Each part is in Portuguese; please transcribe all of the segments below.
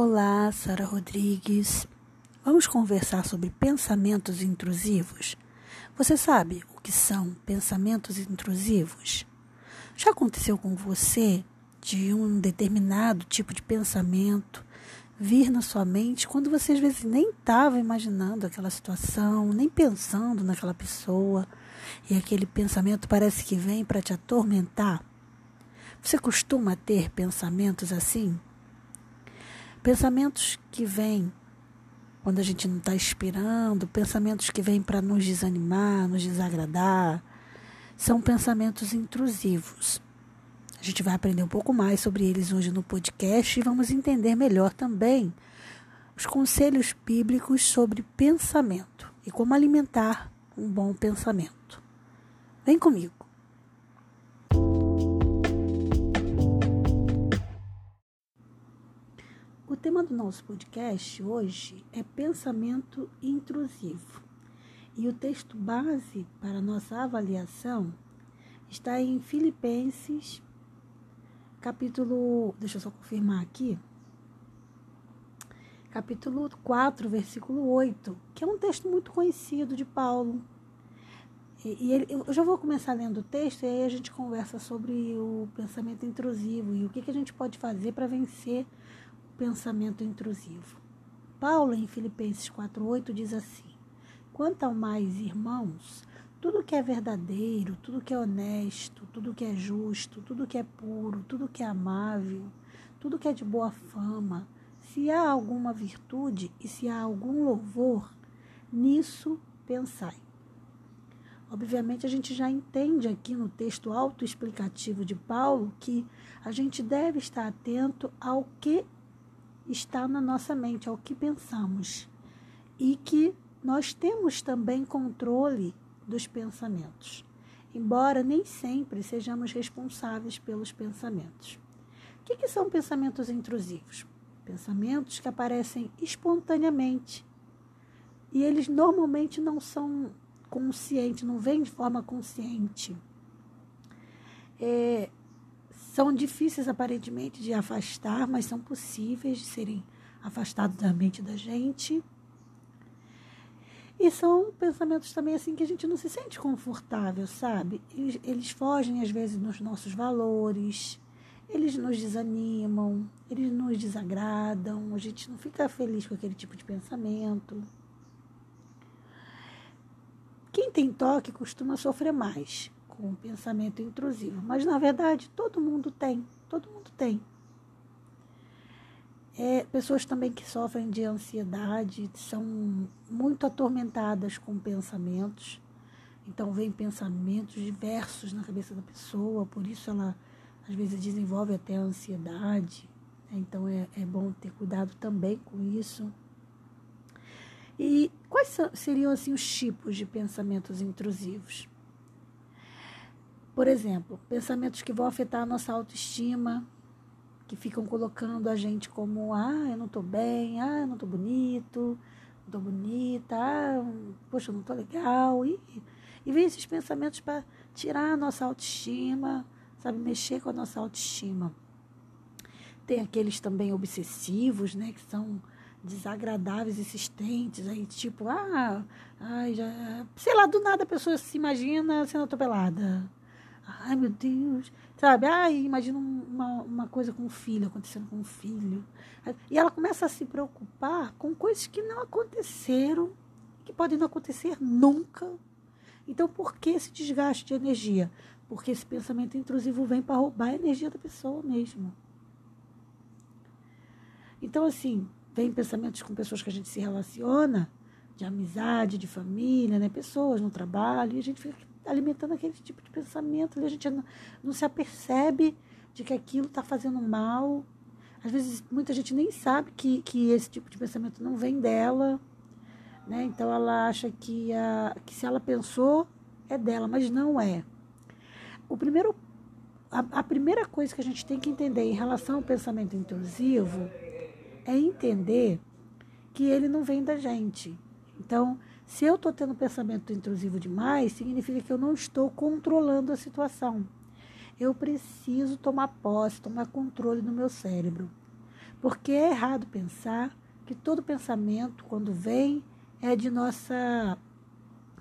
Olá, Sara Rodrigues. Vamos conversar sobre pensamentos intrusivos. Você sabe o que são pensamentos intrusivos? Já aconteceu com você de um determinado tipo de pensamento vir na sua mente quando você às vezes nem estava imaginando aquela situação, nem pensando naquela pessoa, e aquele pensamento parece que vem para te atormentar? Você costuma ter pensamentos assim? Pensamentos que vêm quando a gente não está esperando, pensamentos que vêm para nos desanimar, nos desagradar, são pensamentos intrusivos. A gente vai aprender um pouco mais sobre eles hoje no podcast e vamos entender melhor também os conselhos bíblicos sobre pensamento e como alimentar um bom pensamento. Vem comigo. Tema do nosso podcast hoje é pensamento intrusivo. E o texto base para nossa avaliação está em Filipenses, capítulo. Deixa eu só confirmar aqui. Capítulo 4, versículo 8, que é um texto muito conhecido de Paulo. E, e ele, eu já vou começar lendo o texto e aí a gente conversa sobre o pensamento intrusivo e o que, que a gente pode fazer para vencer pensamento intrusivo. Paulo, em Filipenses 4,8, diz assim: Quanto ao mais, irmãos, tudo que é verdadeiro, tudo que é honesto, tudo que é justo, tudo que é puro, tudo que é amável, tudo que é de boa fama, se há alguma virtude e se há algum louvor, nisso pensai. Obviamente, a gente já entende aqui no texto autoexplicativo de Paulo que a gente deve estar atento ao que está na nossa mente, é o que pensamos. E que nós temos também controle dos pensamentos, embora nem sempre sejamos responsáveis pelos pensamentos. O que, que são pensamentos intrusivos? Pensamentos que aparecem espontaneamente e eles normalmente não são conscientes, não vêm de forma consciente. É, são difíceis aparentemente de afastar, mas são possíveis de serem afastados da mente da gente. E são pensamentos também assim que a gente não se sente confortável, sabe? Eles, eles fogem às vezes dos nossos valores, eles nos desanimam, eles nos desagradam, a gente não fica feliz com aquele tipo de pensamento. Quem tem toque costuma sofrer mais com um pensamento intrusivo. Mas, na verdade, todo mundo tem. Todo mundo tem. É, pessoas também que sofrem de ansiedade são muito atormentadas com pensamentos. Então, vem pensamentos diversos na cabeça da pessoa, por isso ela às vezes desenvolve até ansiedade. Então, é, é bom ter cuidado também com isso. E quais seriam assim os tipos de pensamentos intrusivos? Por exemplo, pensamentos que vão afetar a nossa autoestima, que ficam colocando a gente como, ah, eu não estou bem, ah, eu não estou bonito, não estou bonita, ah, poxa, eu não estou legal. E, e vem esses pensamentos para tirar a nossa autoestima, sabe, mexer com a nossa autoestima. Tem aqueles também obsessivos, né, que são desagradáveis, insistentes, aí tipo, ah, ai, já, sei lá, do nada a pessoa se imagina sendo atropelada Ai, meu Deus. Sabe? Ai, imagina uma, uma coisa com o filho, acontecendo com o filho. E ela começa a se preocupar com coisas que não aconteceram, que podem não acontecer nunca. Então, por que esse desgaste de energia? Porque esse pensamento intrusivo vem para roubar a energia da pessoa mesmo. Então, assim, vem pensamentos com pessoas que a gente se relaciona, de amizade, de família, né? Pessoas no trabalho, e a gente fica alimentando aquele tipo de pensamento. A gente não, não se apercebe de que aquilo está fazendo mal. Às vezes, muita gente nem sabe que, que esse tipo de pensamento não vem dela. Né? Então, ela acha que, a, que se ela pensou, é dela, mas não é. O primeiro, a, a primeira coisa que a gente tem que entender em relação ao pensamento intrusivo é entender que ele não vem da gente. Então, se eu estou tendo pensamento intrusivo demais, significa que eu não estou controlando a situação. Eu preciso tomar posse, tomar controle do meu cérebro. Porque é errado pensar que todo pensamento, quando vem, é de nossa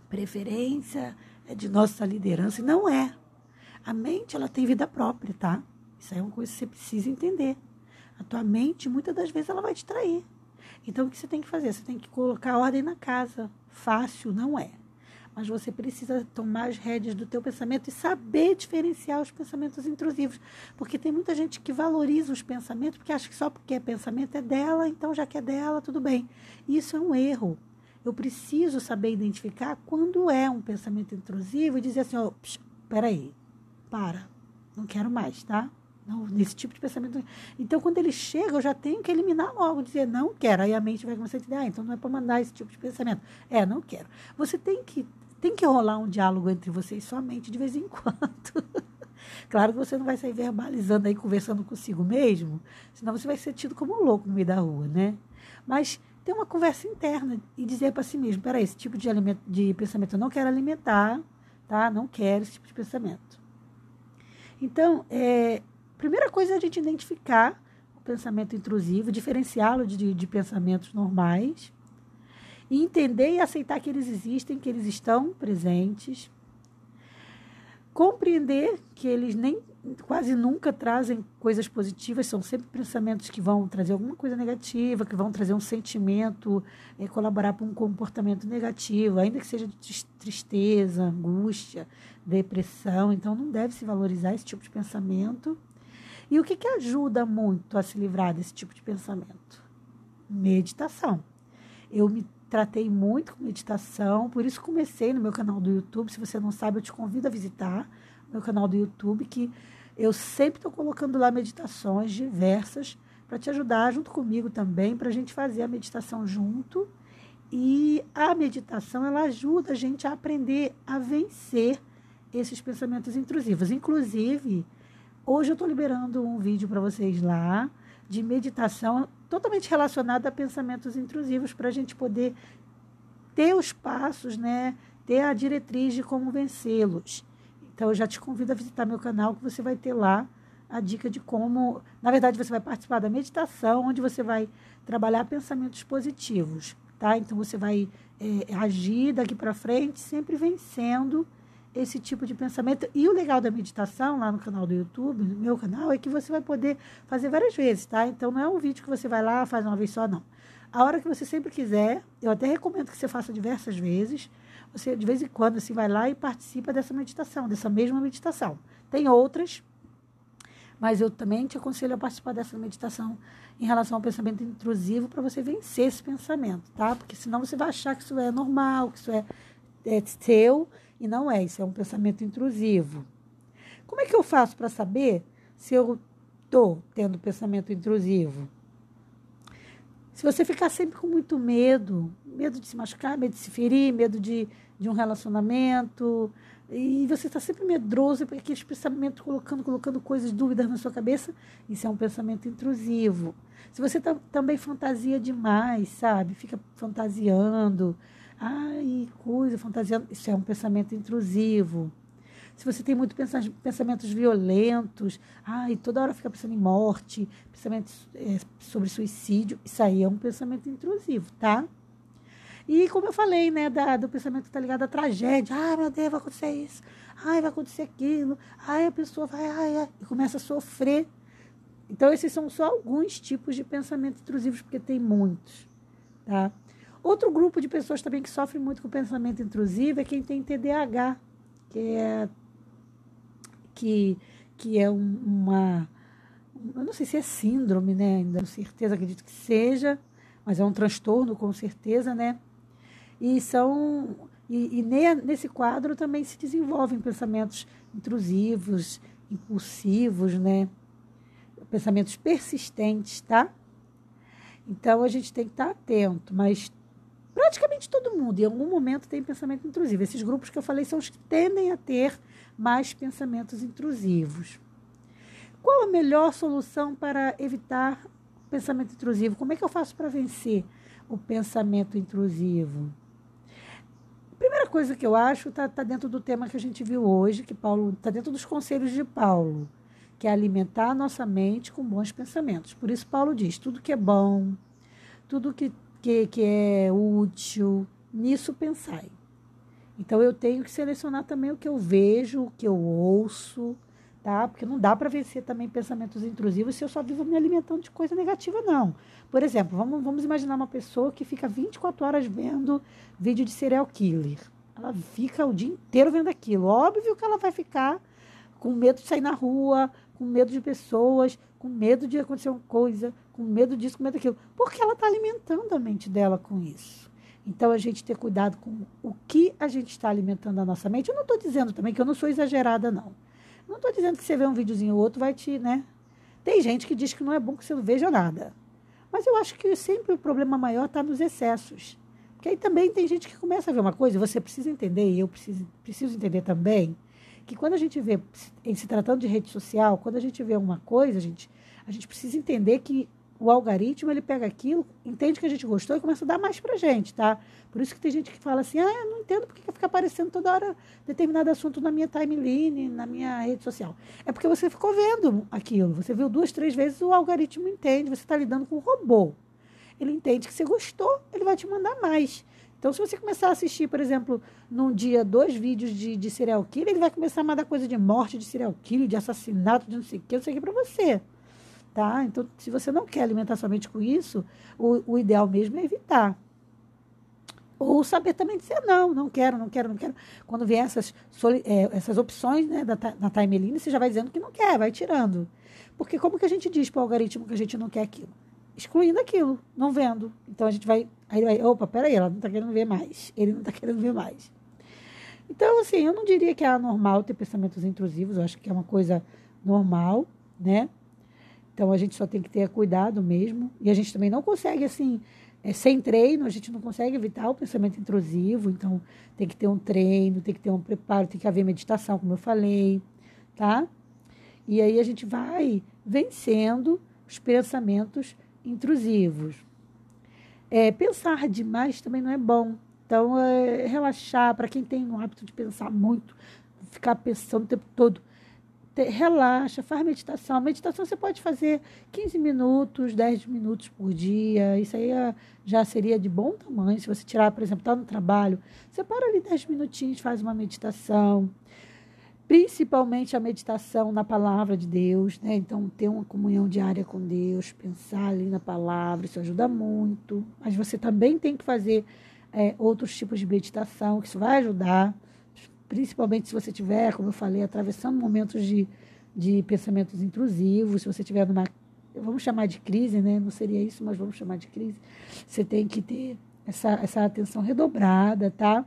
preferência, é de nossa liderança. E não é. A mente, ela tem vida própria, tá? Isso é uma coisa que você precisa entender. A tua mente, muitas das vezes, ela vai te trair. Então, o que você tem que fazer? Você tem que colocar ordem na casa. Fácil não é mas você precisa tomar as rédeas do teu pensamento e saber diferenciar os pensamentos intrusivos, porque tem muita gente que valoriza os pensamentos porque acha que só porque é pensamento é dela, então já que é dela, tudo bem. Isso é um erro. Eu preciso saber identificar quando é um pensamento intrusivo e dizer assim, oh, peraí, para, não quero mais, tá? Não, nesse tipo de pensamento. Então, quando ele chega, eu já tenho que eliminar logo, dizer não quero. Aí a mente vai começar a dizer, ah, então não é para mandar esse tipo de pensamento. É, não quero. Você tem que tem que rolar um diálogo entre vocês somente de vez em quando. claro que você não vai sair verbalizando aí, conversando consigo mesmo, senão você vai ser tido como um louco no meio da rua, né? Mas ter uma conversa interna e dizer para si mesmo, peraí, esse tipo de, alimento, de pensamento eu não quero alimentar, tá? Não quero esse tipo de pensamento. Então, é, primeira coisa é a gente identificar o pensamento intrusivo, diferenciá-lo de, de pensamentos normais, e entender e aceitar que eles existem, que eles estão presentes, compreender que eles nem quase nunca trazem coisas positivas, são sempre pensamentos que vão trazer alguma coisa negativa, que vão trazer um sentimento, é, colaborar para um comportamento negativo, ainda que seja de tristeza, angústia, depressão. Então, não deve se valorizar esse tipo de pensamento. E o que, que ajuda muito a se livrar desse tipo de pensamento? Meditação. Eu me tratei muito com meditação, por isso comecei no meu canal do YouTube. Se você não sabe, eu te convido a visitar meu canal do YouTube, que eu sempre estou colocando lá meditações diversas para te ajudar junto comigo também, para a gente fazer a meditação junto. E a meditação ela ajuda a gente a aprender a vencer esses pensamentos intrusivos. Inclusive, hoje eu estou liberando um vídeo para vocês lá de meditação totalmente relacionada a pensamentos intrusivos para a gente poder ter os passos, né? Ter a diretriz de como vencê-los. Então, eu já te convido a visitar meu canal, que você vai ter lá a dica de como. Na verdade, você vai participar da meditação, onde você vai trabalhar pensamentos positivos, tá? Então, você vai é, agir daqui para frente, sempre vencendo esse tipo de pensamento. E o legal da meditação lá no canal do YouTube, no meu canal, é que você vai poder fazer várias vezes, tá? Então não é um vídeo que você vai lá, faz uma vez só, não. A hora que você sempre quiser, eu até recomendo que você faça diversas vezes. Você, de vez em quando, assim, vai lá e participa dessa meditação, dessa mesma meditação. Tem outras, mas eu também te aconselho a participar dessa meditação em relação ao pensamento intrusivo para você vencer esse pensamento, tá? Porque senão você vai achar que isso é normal, que isso é, é seu e não é, isso é um pensamento intrusivo. Como é que eu faço para saber se eu estou tendo pensamento intrusivo? Se você ficar sempre com muito medo, medo de se machucar, medo de se ferir, medo de, de um relacionamento, e você está sempre medroso, porque aquele pensamento colocando, colocando coisas, dúvidas na sua cabeça, isso é um pensamento intrusivo. Se você tá, também fantasia demais, sabe? Fica fantasiando, Ai, coisa, fantasia, isso é um pensamento intrusivo. Se você tem muito pensamentos violentos, ai, toda hora fica pensando em morte, pensamentos é, sobre suicídio, isso aí é um pensamento intrusivo, tá? E como eu falei, né, da, do pensamento que está ligado à tragédia. Ai, meu Deus, vai acontecer isso. Ai, vai acontecer aquilo. Ai, a pessoa vai, ai, ai, e começa a sofrer. Então, esses são só alguns tipos de pensamentos intrusivos, porque tem muitos, tá? Outro grupo de pessoas também que sofre muito com pensamento intrusivo é quem tem TDAH, que é, que, que é uma. Eu não sei se é síndrome, né? Ainda com certeza acredito que seja, mas é um transtorno com certeza, né? E são. E, e nesse quadro também se desenvolvem pensamentos intrusivos, impulsivos, né? Pensamentos persistentes, tá? Então a gente tem que estar atento, mas praticamente todo mundo, em algum momento, tem pensamento intrusivo. Esses grupos que eu falei são os que tendem a ter mais pensamentos intrusivos. Qual a melhor solução para evitar pensamento intrusivo? Como é que eu faço para vencer o pensamento intrusivo? primeira coisa que eu acho está tá dentro do tema que a gente viu hoje, que Paulo está dentro dos conselhos de Paulo, que é alimentar a nossa mente com bons pensamentos. Por isso, Paulo diz: tudo que é bom, tudo que, que, que é útil, nisso pensai. Então, eu tenho que selecionar também o que eu vejo, o que eu ouço, tá? Porque não dá para vencer também pensamentos intrusivos se eu só vivo me alimentando de coisa negativa, não. Por exemplo, vamos, vamos imaginar uma pessoa que fica 24 horas vendo vídeo de serial killer. Ela fica o dia inteiro vendo aquilo. Óbvio que ela vai ficar com medo de sair na rua, com medo de pessoas, com medo de acontecer uma coisa, com medo disso, com medo daquilo, porque ela está alimentando a mente dela com isso. Então, a gente ter cuidado com o que a gente está alimentando a nossa mente. Eu não estou dizendo também que eu não sou exagerada, não. Não estou dizendo que você vê um videozinho ou outro vai te, né? Tem gente que diz que não é bom que você não veja nada. Mas eu acho que sempre o problema maior está nos excessos. Porque aí também tem gente que começa a ver uma coisa, você precisa entender, e eu preciso, preciso entender também, que quando a gente vê, em se tratando de rede social, quando a gente vê uma coisa, a gente, a gente precisa entender que o algoritmo ele pega aquilo, entende que a gente gostou e começa a dar mais pra gente, tá? Por isso que tem gente que fala assim, ah, eu não entendo porque fica aparecendo toda hora determinado assunto na minha timeline, na minha rede social. É porque você ficou vendo aquilo, você viu duas, três vezes, o algoritmo entende, você está lidando com um robô. Ele entende que você gostou, ele vai te mandar mais. Então, se você começar a assistir, por exemplo, num dia, dois vídeos de, de serial killer, ele vai começar a mandar coisa de morte, de serial killer, de assassinato, de não sei o que, não sei o que para você. Tá? Então, se você não quer alimentar sua mente com isso, o, o ideal mesmo é evitar. Ou saber também dizer não, não quero, não quero, não quero. Quando vier essas, é, essas opções né, da, na timeline, você já vai dizendo que não quer, vai tirando. Porque como que a gente diz para o algoritmo que a gente não quer aquilo? Excluindo aquilo, não vendo. Então a gente vai. Aí vai, opa, peraí, ela não está querendo ver mais. Ele não está querendo ver mais. Então, assim, eu não diria que é anormal ter pensamentos intrusivos, eu acho que é uma coisa normal, né? Então a gente só tem que ter cuidado mesmo. E a gente também não consegue, assim, é, sem treino, a gente não consegue evitar o pensamento intrusivo. Então tem que ter um treino, tem que ter um preparo, tem que haver meditação, como eu falei, tá? E aí a gente vai vencendo os pensamentos intrusivos. É, pensar demais também não é bom. Então, é, relaxar, para quem tem o hábito de pensar muito, ficar pensando o tempo todo, te, relaxa, faz meditação. Meditação você pode fazer 15 minutos, 10 minutos por dia. Isso aí é, já seria de bom tamanho. Se você tirar, por exemplo, está no trabalho, você para ali 10 minutinhos, faz uma meditação principalmente a meditação na palavra de Deus, né? Então, ter uma comunhão diária com Deus, pensar ali na palavra, isso ajuda muito. Mas você também tem que fazer é, outros tipos de meditação, que isso vai ajudar, principalmente se você tiver, como eu falei, atravessando momentos de, de pensamentos intrusivos, se você tiver numa, vamos chamar de crise, né? Não seria isso, mas vamos chamar de crise. Você tem que ter essa, essa atenção redobrada, tá?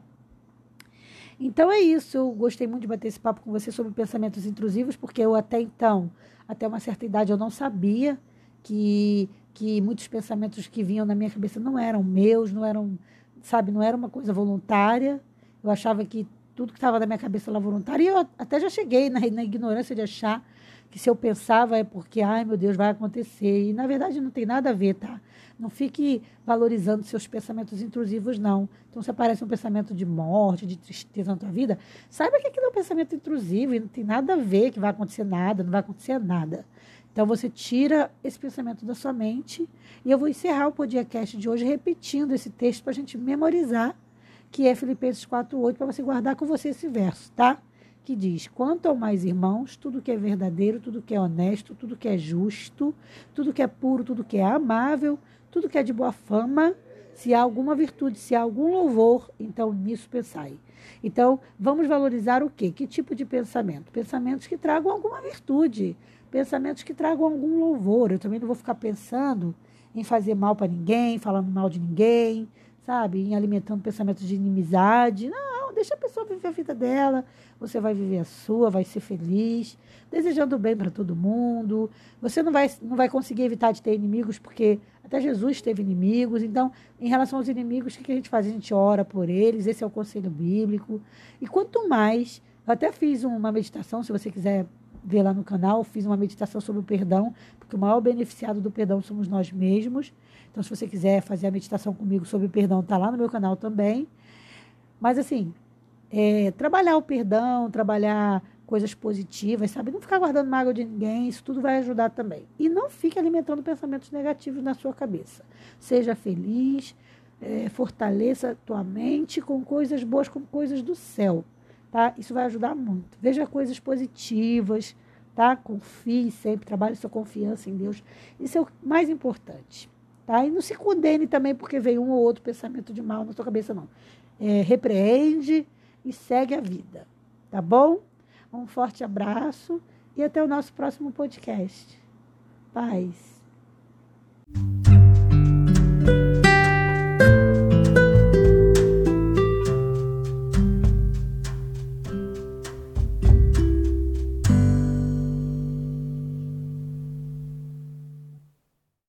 Então é isso. Eu gostei muito de bater esse papo com você sobre pensamentos intrusivos, porque eu até então, até uma certa idade, eu não sabia que, que muitos pensamentos que vinham na minha cabeça não eram meus, não eram, sabe, não era uma coisa voluntária. Eu achava que tudo que estava na minha cabeça era voluntário. E eu até já cheguei na, na ignorância de achar que se eu pensava é porque, ai meu Deus, vai acontecer. E na verdade não tem nada a ver, tá? Não fique valorizando seus pensamentos intrusivos, não. Então, se aparece um pensamento de morte, de tristeza na tua vida, saiba que aquilo é um pensamento intrusivo e não tem nada a ver que vai acontecer nada, não vai acontecer nada. Então, você tira esse pensamento da sua mente. E eu vou encerrar o podcast de hoje repetindo esse texto para a gente memorizar, que é Filipenses 4,8, para você guardar com você esse verso, tá? Que diz: Quanto ao mais irmãos, tudo que é verdadeiro, tudo que é honesto, tudo que é justo, tudo que é puro, tudo que é amável, tudo que é de boa fama, se há alguma virtude, se há algum louvor, então nisso pensai. Então, vamos valorizar o quê? Que tipo de pensamento? Pensamentos que tragam alguma virtude, pensamentos que tragam algum louvor. Eu também não vou ficar pensando em fazer mal para ninguém, falando mal de ninguém, sabe? Em alimentando pensamentos de inimizade. Não, deixa a pessoa viver a vida dela, você vai viver a sua, vai ser feliz, desejando bem para todo mundo. Você não vai, não vai conseguir evitar de ter inimigos, porque até Jesus teve inimigos. Então, em relação aos inimigos, o que a gente faz? A gente ora por eles, esse é o conselho bíblico. E quanto mais, eu até fiz uma meditação, se você quiser ver lá no canal, fiz uma meditação sobre o perdão, porque o maior beneficiado do perdão somos nós mesmos. Então, se você quiser fazer a meditação comigo sobre o perdão, está lá no meu canal também. Mas, assim, é, trabalhar o perdão, trabalhar coisas positivas, sabe? Não ficar guardando mágoa de ninguém, isso tudo vai ajudar também. E não fique alimentando pensamentos negativos na sua cabeça. Seja feliz, é, fortaleça tua mente com coisas boas, com coisas do céu, tá? Isso vai ajudar muito. Veja coisas positivas, tá? Confie sempre, trabalhe sua confiança em Deus. Isso é o mais importante, tá? E não se condene também porque veio um ou outro pensamento de mal na sua cabeça, não. É, repreende e segue a vida, tá bom? Um forte abraço e até o nosso próximo podcast. Paz.